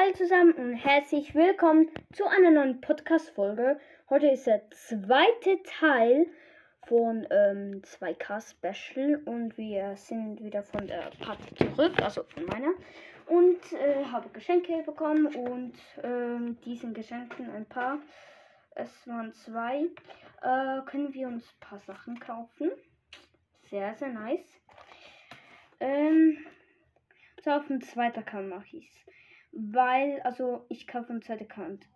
Hallo zusammen und herzlich willkommen zu einer neuen Podcast-Folge. Heute ist der zweite Teil von ähm, 2K Special und wir sind wieder von der Party zurück, also von meiner. Und äh, habe Geschenke bekommen und ähm, diesen Geschenken ein paar, es waren zwei, äh, können wir uns ein paar Sachen kaufen. Sehr, sehr nice. Ähm, so auf dem zweiten Account mache ich es weil, also ich kaufe im zweiten Account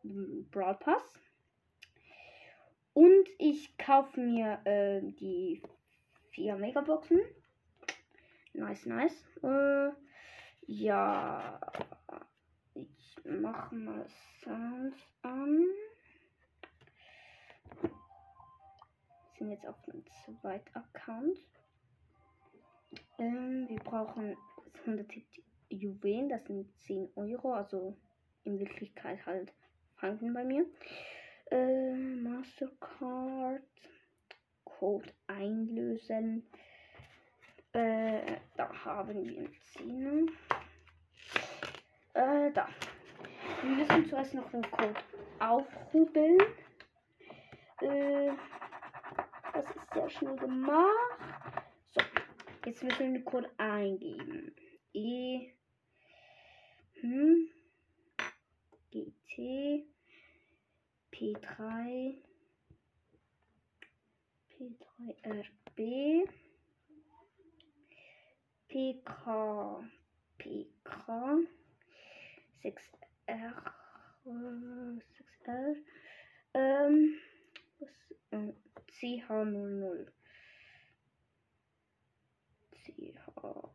Brawl Pass. Und ich kaufe mir äh, die vier Megaboxen. Nice, nice. Äh, ja, ich mache mal Sounds an. Sind jetzt auf dem zweiten Account. Ähm, wir brauchen 170 Juwelen, das sind 10 Euro, also in Wirklichkeit halt Franken bei mir. Äh, Mastercard, Code einlösen. Äh, da haben wir einen Zehner. Äh, da. Wir müssen zuerst noch den Code aufrubbeln. Äh, das ist sehr schnell gemacht. So, jetzt müssen wir den Code eingeben. E hm, GT P3 P3RB PK PK 6R 6R ähm, was, äh, CH00 CH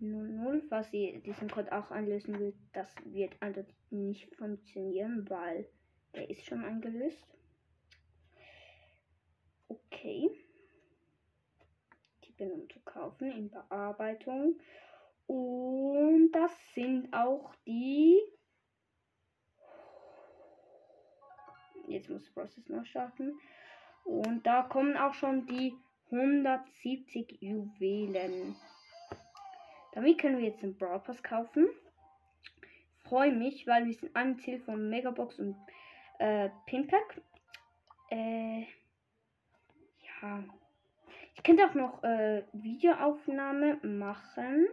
00, falls ihr diesen Code auch einlösen will, das wird also nicht funktionieren, weil der ist schon eingelöst. Okay. Die bin um zu kaufen in Bearbeitung. Und das sind auch die. Jetzt muss Process noch starten. Und da kommen auch schon die 170 Juwelen. Damit können wir jetzt einen Brawl Pass kaufen. Freue mich, weil wir sind ein Ziel von Megabox und äh, Pinpack. Äh, ja. Ich könnte auch noch äh, Videoaufnahme machen.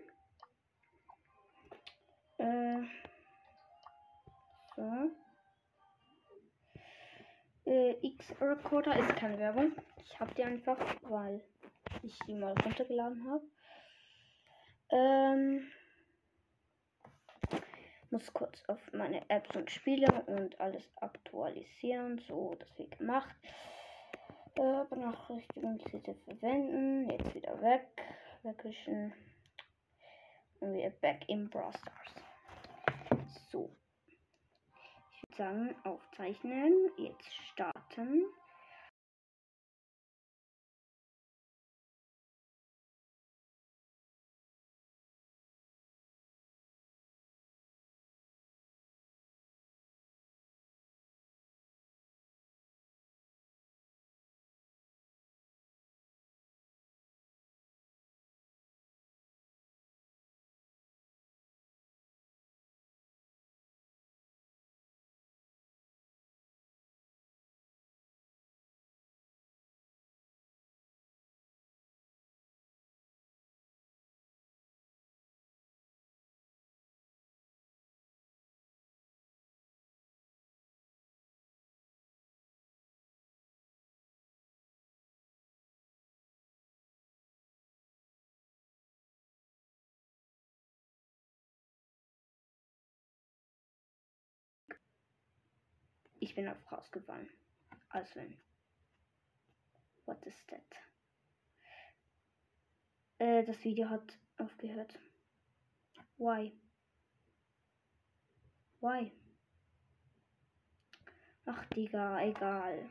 Äh, so. Äh, X-Recorder ist keine Werbung. Ich habe die einfach, weil ich die mal runtergeladen habe. Ähm, muss kurz auf meine Apps und Spiele und alles aktualisieren. So, das wird gemacht. Äh, Benachrichtigung diese verwenden. Jetzt wieder weg. Wegwischen. Und wieder back in Brawl Stars. So. Ich würde sagen, aufzeichnen. Jetzt starten. Ich bin auf rausgefallen. Als wenn. What is that? Äh, das Video hat aufgehört. Why? Why? Ach, Digga, egal.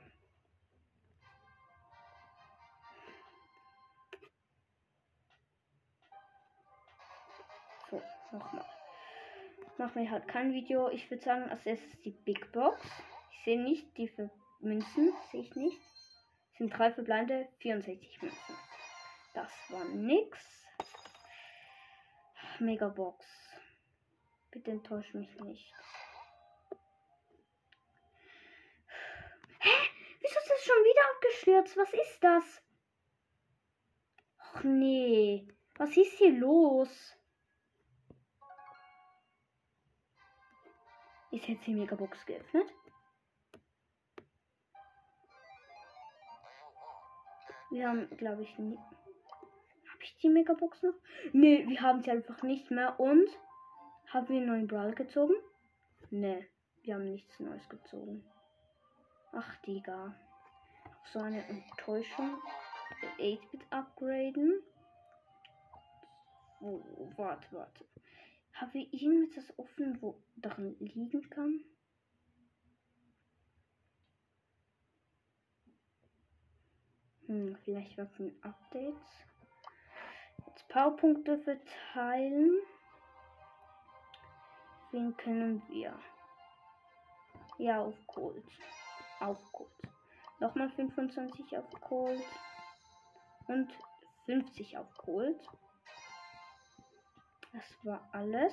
So, nochmal. Machen wir halt kein Video. Ich würde sagen, als erstes die Big Box. Ich sehe nicht die für Münzen. Sehe ich nicht. Es sind drei verbleibende 64 Münzen. Das war nix. Megabox. Bitte enttäusch mich nicht. Hä? Wieso ist das schon wieder abgestürzt? Was ist das? Och nee. Was ist hier los? Ist jetzt die Megabox geöffnet? Wir haben, glaube ich, nie. Habe ich die Megabox noch? Nee, wir haben sie einfach nicht mehr. Und haben wir einen neuen Brawl gezogen? Nee, wir haben nichts Neues gezogen. Ach, Digga. So eine Enttäuschung. 8-Bit upgraden. Oh, warte, warte. Haben wir irgendwas offen, wo darin liegen kann? Hm, vielleicht warten Updates. Jetzt Powerpunkte verteilen. Wen können wir? Ja, auf Gold. Auf Gold. Nochmal 25 auf Gold. Und 50 auf Gold. Das war alles.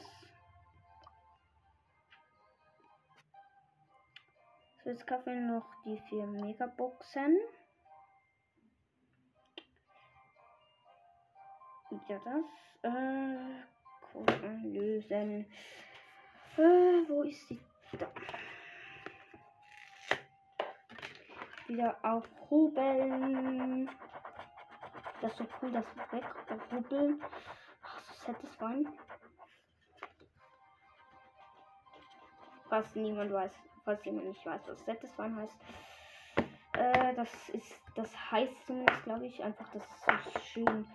So, jetzt kaufen wir noch die vier Megaboxen. Ja, das. Äh, Code lösen. Äh, wo ist sie? Da. Wieder aufhobeln. Das ist so cool, das weghobeln. Ach, so satisfying. Falls niemand weiß, falls jemand nicht weiß, was satisfying heißt. Äh, das ist, das heißt zumindest, glaube ich, einfach, dass es so schön,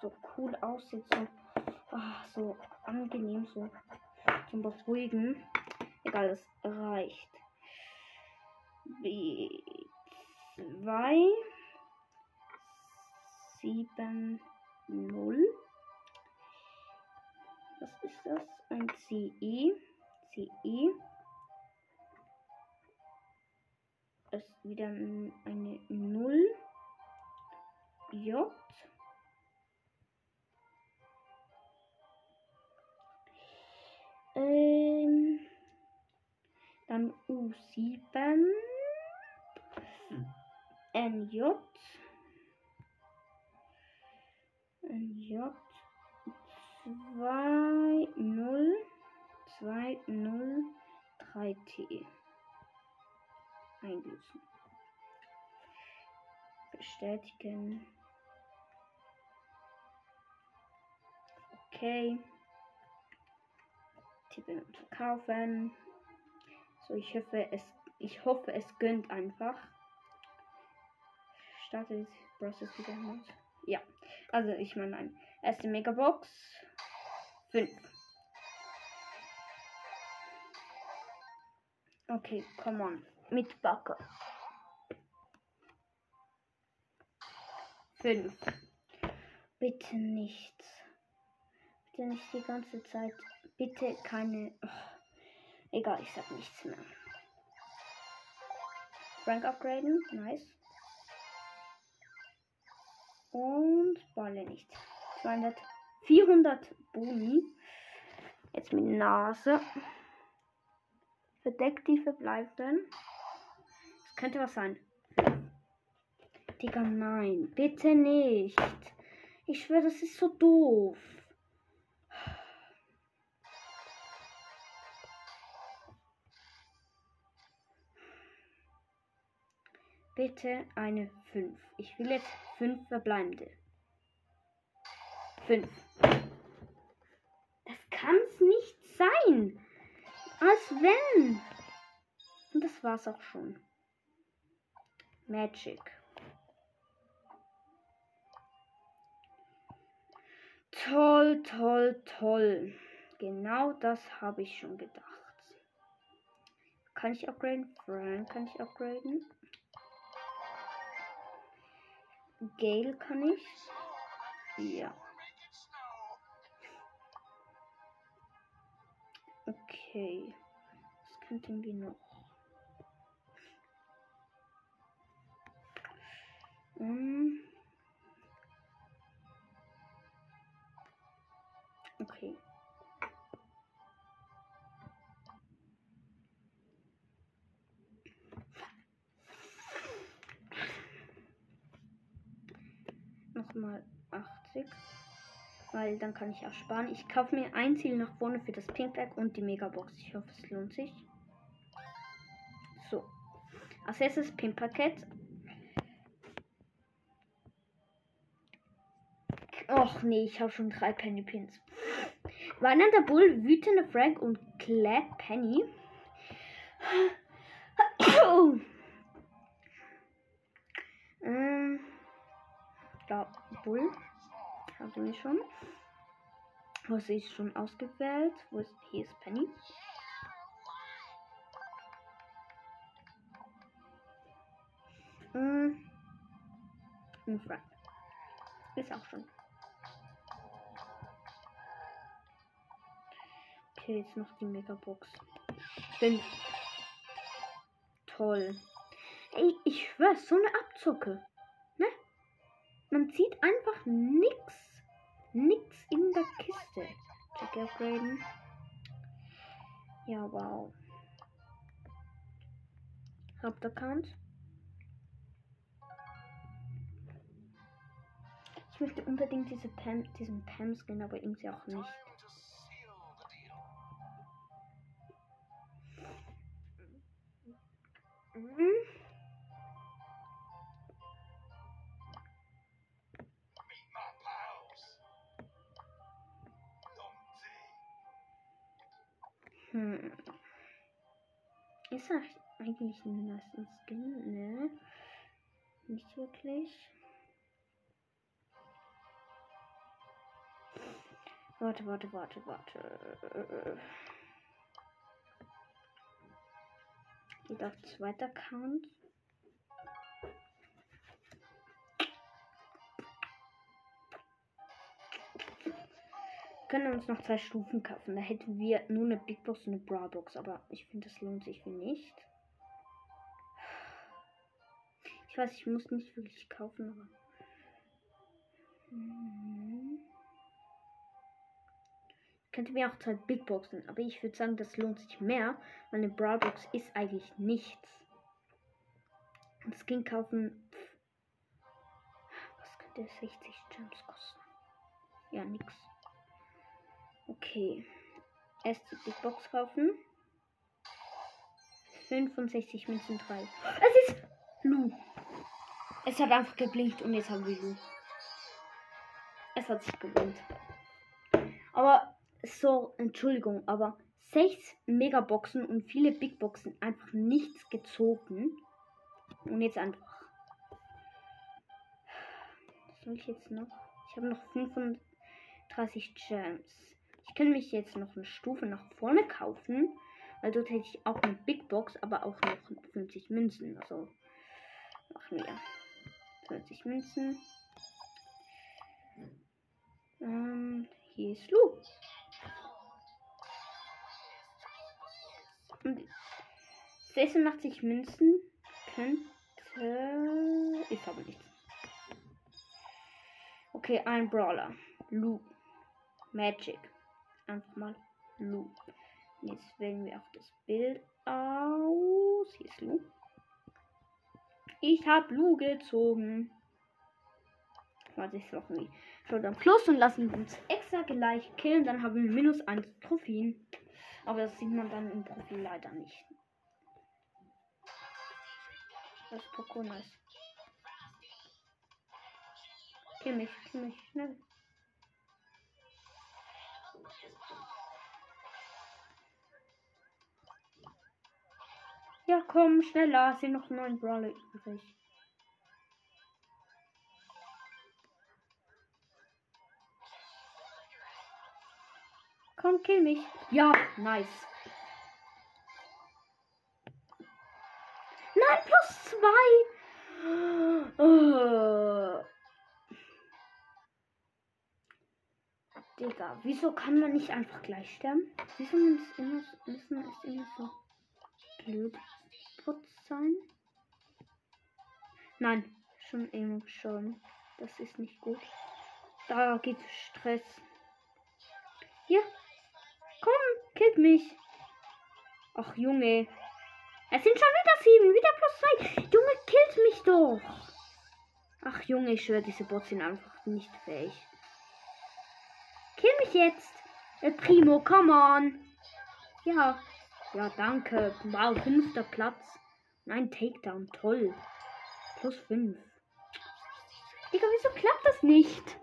so, cool aussieht, so, ach, so angenehm, so zum Beruhigen. Egal, es reicht. B2 7 0 Was ist das? Ein CE. CE. Ist wieder eine 0. J. dann U7. NJ. NJ. 2, 0, 2, 0, 3T. Einlösen. Bestätigen. Okay. Tippen und verkaufen. So, ich hoffe, es, ich hoffe, es gönnt einfach. Startet Process wieder mit. Ja, also ich meine, nein. Erste Megabox. 5. Okay, come on. Mit Backe. 5. Bitte nichts. Bitte nicht die ganze Zeit. Bitte keine. Oh. Egal, ich sag nichts mehr. Frank upgraden. Nice. Und Balle nicht. 200. 400 Boni. Jetzt mit Nase. Verdeckt die verbleibenden. Das könnte was sein. Digga, nein. Bitte nicht. Ich schwöre, das ist so doof. Bitte eine 5. Ich will jetzt 5 verbleibende. 5. Das kann's nicht sein. Als wenn. Und das war's auch schon. Magic. Toll, toll, toll. Genau das habe ich schon gedacht. kann ich upgraden. Frank kann ich upgraden. Gale kann ich. Ja. Okay. Was könnten wir noch? Hm. Nochmal 80. Weil dann kann ich auch sparen. Ich kaufe mir ein Ziel nach vorne für das Pinkback und die Megabox. Ich hoffe, es lohnt sich. So. Als erstes Pin-Paket. Och nee, ich habe schon drei Penny Pins. Wandernder Bull, wütende Frank und Clap Penny. Bull. Haben wir schon. Was ist schon ausgewählt? Wo ist hier ist Penny? Frank. Ist auch schon. Okay, jetzt noch die Megabox. Fünf. Toll. Ey, ich schwör, so eine Abzucke. Man sieht einfach nix. Nix in der Kiste. Check upgraden. Ja, wow. Hauptaccount. Ich möchte unbedingt diese Pam, diesen Pam-Skin, aber irgendwie auch nicht. Mhm. Hm. Ist das eigentlich ein nice Skin? Ne? Nicht wirklich. Warte, warte, warte, warte. Geht auf zweiter Account. Können uns noch zwei Stufen kaufen. Da hätten wir nur eine Big Box und eine Bra Box. Aber ich finde, das lohnt sich nicht. Ich weiß, ich muss nicht wirklich kaufen, aber. Ich könnte mir auch zwei Big Boxen, aber ich würde sagen, das lohnt sich mehr, weil eine Bra Box ist eigentlich nichts. Und Skin kaufen. pff, Was könnte 60 Gems kosten? Ja, nix. Okay. Erst die Big Box kaufen. 65 Münzen 3. Es ist Lu. Es hat einfach geblinkt und jetzt haben wir Lu. Es hat sich gelohnt. Aber so, Entschuldigung, aber 6 Megaboxen und viele Big Boxen einfach nichts gezogen. Und jetzt einfach. Was soll ich jetzt noch? Ich habe noch 35 Gems. Ich kann mich jetzt noch eine Stufe nach vorne kaufen, weil dort hätte ich auch eine Big Box, aber auch noch 50 Münzen. Also machen wir 50 Münzen. Ähm, hier ist Lu. Und 86 Münzen könnte. Ich habe nichts. Okay, ein Brawler. Lu. Magic. Einfach mal Lu. Jetzt wählen wir auch das Bild aus. Hier ist Lu. Ich habe Lu gezogen. Warte, ich noch nie. Schaut am Plus und lassen uns extra gleich killen. Dann haben wir minus 1 Trophäen. Aber das sieht man dann im Profil leider nicht. Das ist Poco nice. Kill mich, kill mich, schnell. Ja, komm, schneller. Es sind noch neun Brawler übrig. Komm, kill mich. Ja, nice. zwei. Oh. Digga, wieso kann man nicht einfach gleich sterben? Wieso müssen es immer so blöd Putz sein? Nein, schon eben schon. Das ist nicht gut. Da gibt Stress. Hier. Komm, killt mich. Ach, Junge. Es sind schon wieder sieben. Wieder plus zwei. Junge, killt mich doch. Ach, Junge, ich schwöre, diese Bots sind einfach nicht fähig. Kill mich jetzt. El Primo, come on. Ja. Ja, danke. Wow, fünfter Platz. Nein, Takedown. Toll. Plus fünf. Digga, wieso klappt das nicht?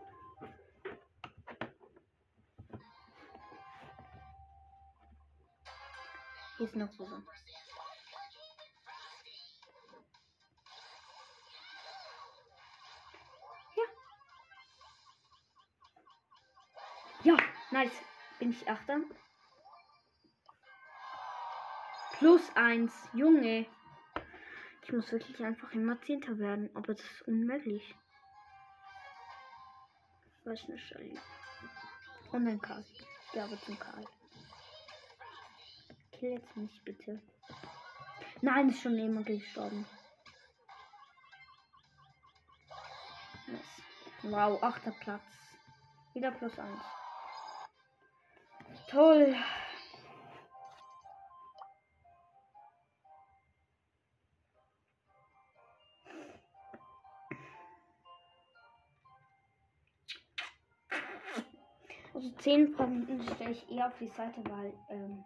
Hier ist noch so. Ja, nice. Bin ich Achter? Plus eins. Junge. Ich muss wirklich einfach immer Zehnter werden. Aber das ist unmöglich. Was eine Shelly. Und ein Karl. Ich glaube zum Karl. Kill jetzt nicht, bitte. Nein, ist schon jemand gestorben. Wow, achter Platz. Wieder plus eins. Toll. Also 10 Fragen stelle ich eher auf die Seite, weil ähm,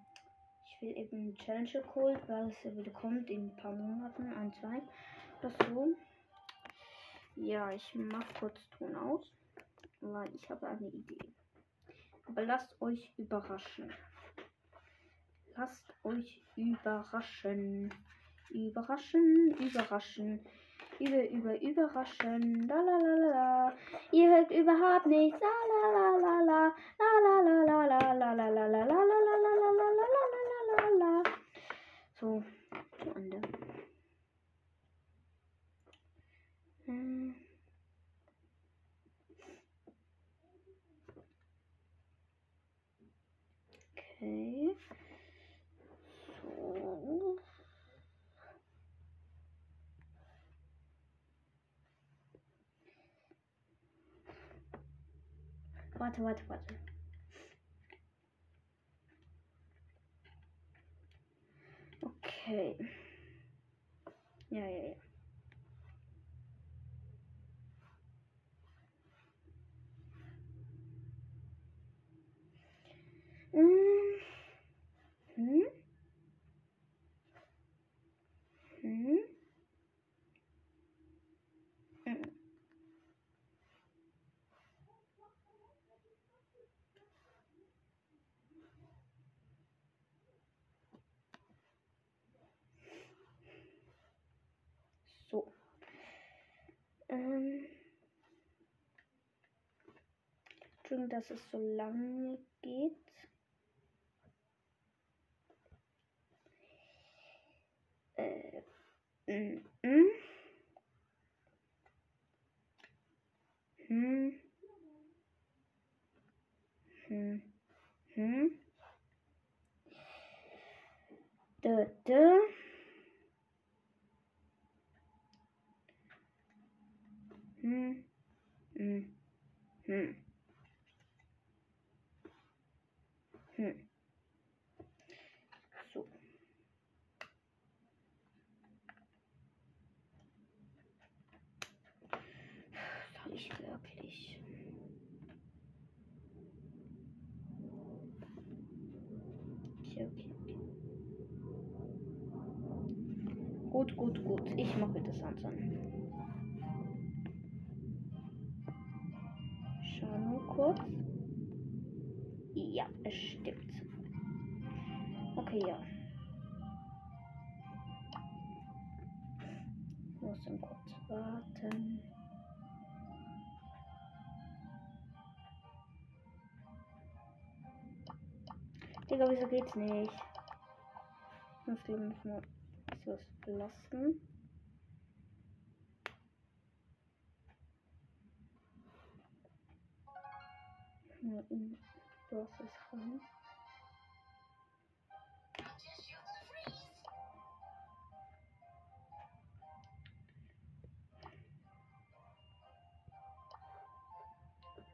ich will eben Challenger Code, weil es wieder kommt in ein paar Monaten, ein, zwei oder so. Ja, ich mach kurz Ton aus, weil ich habe eine Idee. Aber lasst euch überraschen. Lasst euch überraschen. Überraschen, überraschen. Über, über, überraschen. La la la la. Ihr hört überhaupt nichts. La la la la la. La la la la la la la la la la la la la la la la la la. So, zu Ende. Hm. Okay. So. Warte, warte, warte. Okay. Ja, ja, ja. Mm. Hm? Hm? Mm. So. Ähm. Entschuldigung, dass es so lange geht. Äh. Mm, mm. Hm. Hm. Hm. Dö, dö. So. Soll ich wirklich? Gut, gut, gut. Ich mache das ansehen. Digga, wieso geht's nicht? Muss ich müssen mal so lassen. Nur in Process rein.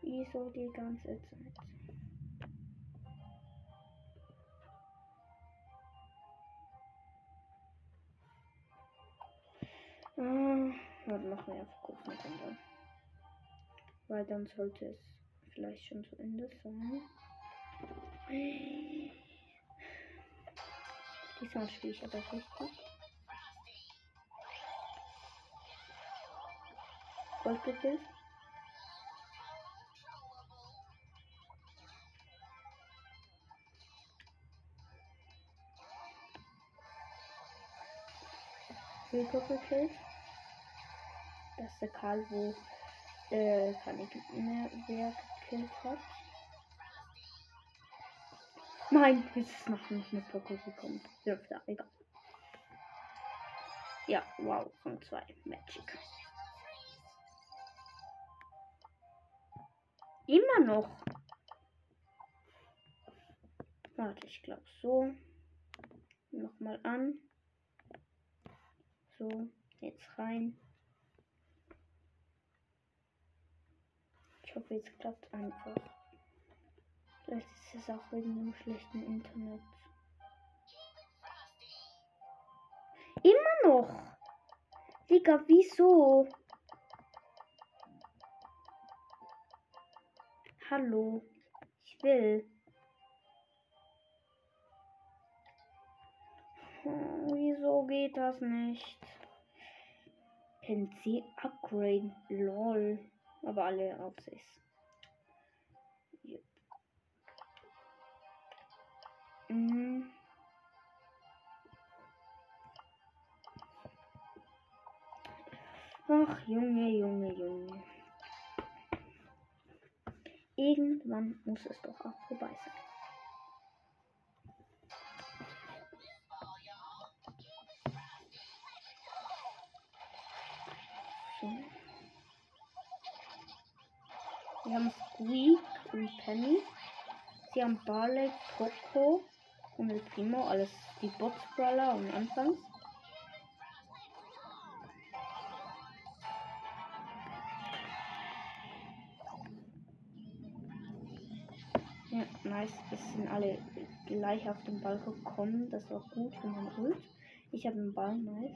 Wieso die ganze Zeit? Ah, warte, machen wir einfach kurz mit Ende. Weil dann sollte es vielleicht schon zu Ende sein. Diesmal spiele ich aber richtig. Gold gekillt. Rico gekillt. Das ist der Karl, wo äh, ich mehr gekillt hat. Nein, jetzt ist noch nicht eine Poco gekommen. Dürfte, egal. Ja, wow, von zwei. Magic. Immer noch. Warte, ich glaube so. Nochmal an. So, jetzt rein. Hoffe, jetzt klappt einfach. Vielleicht ist es auch wegen dem schlechten Internet. Immer noch. Digga, wieso? Hallo. Ich will. Hm, wieso geht das nicht? PC Upgrade. Lol. Aber alle auf 6. Yep. Mhm. Ach, Junge, Junge, Junge. Irgendwann muss es doch auch vorbei sein. Haben Barley, Coco und El Primo, alles die Botsbrawler und Anfangs. Ja, nice. Es sind alle gleich auf den Ball gekommen. Das war gut für mein Ult. Ich habe den Ball, nice.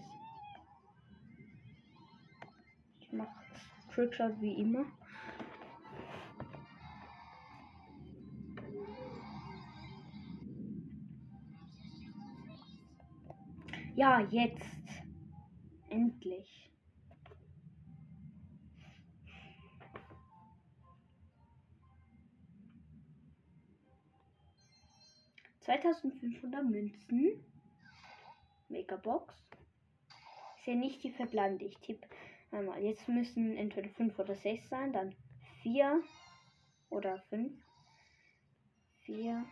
Ich mache Trickshot wie immer. Ja, jetzt. Endlich. Zweitausendfünfhundert Münzen. Megabox. Ist ja nicht die verbleibende. Ich tippe einmal. Jetzt müssen entweder 5 oder 6 sein, dann 4 oder 5. 4,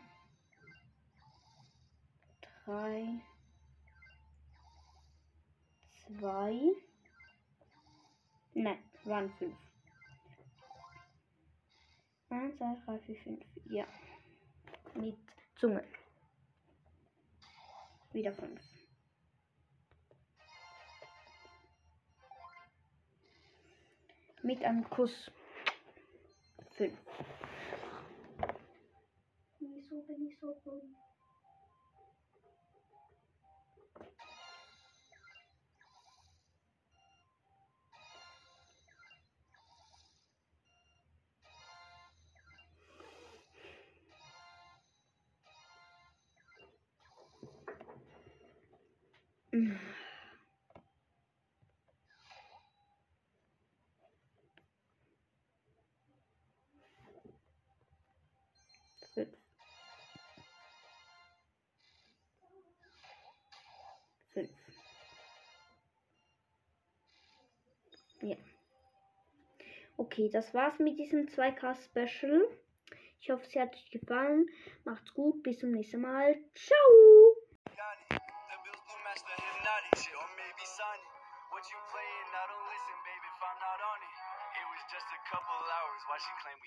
3, 2. Nein, waren 5. 1, 2, 3, 4, 5. Ja. Mit Zunge. Wieder 5. Mit einem Kuss. 5. Wieso bin ich so dumm? Okay, das war's mit diesem 2K-Special. Ich hoffe, es hat euch gefallen. Macht's gut, bis zum nächsten Mal. Ciao! She claim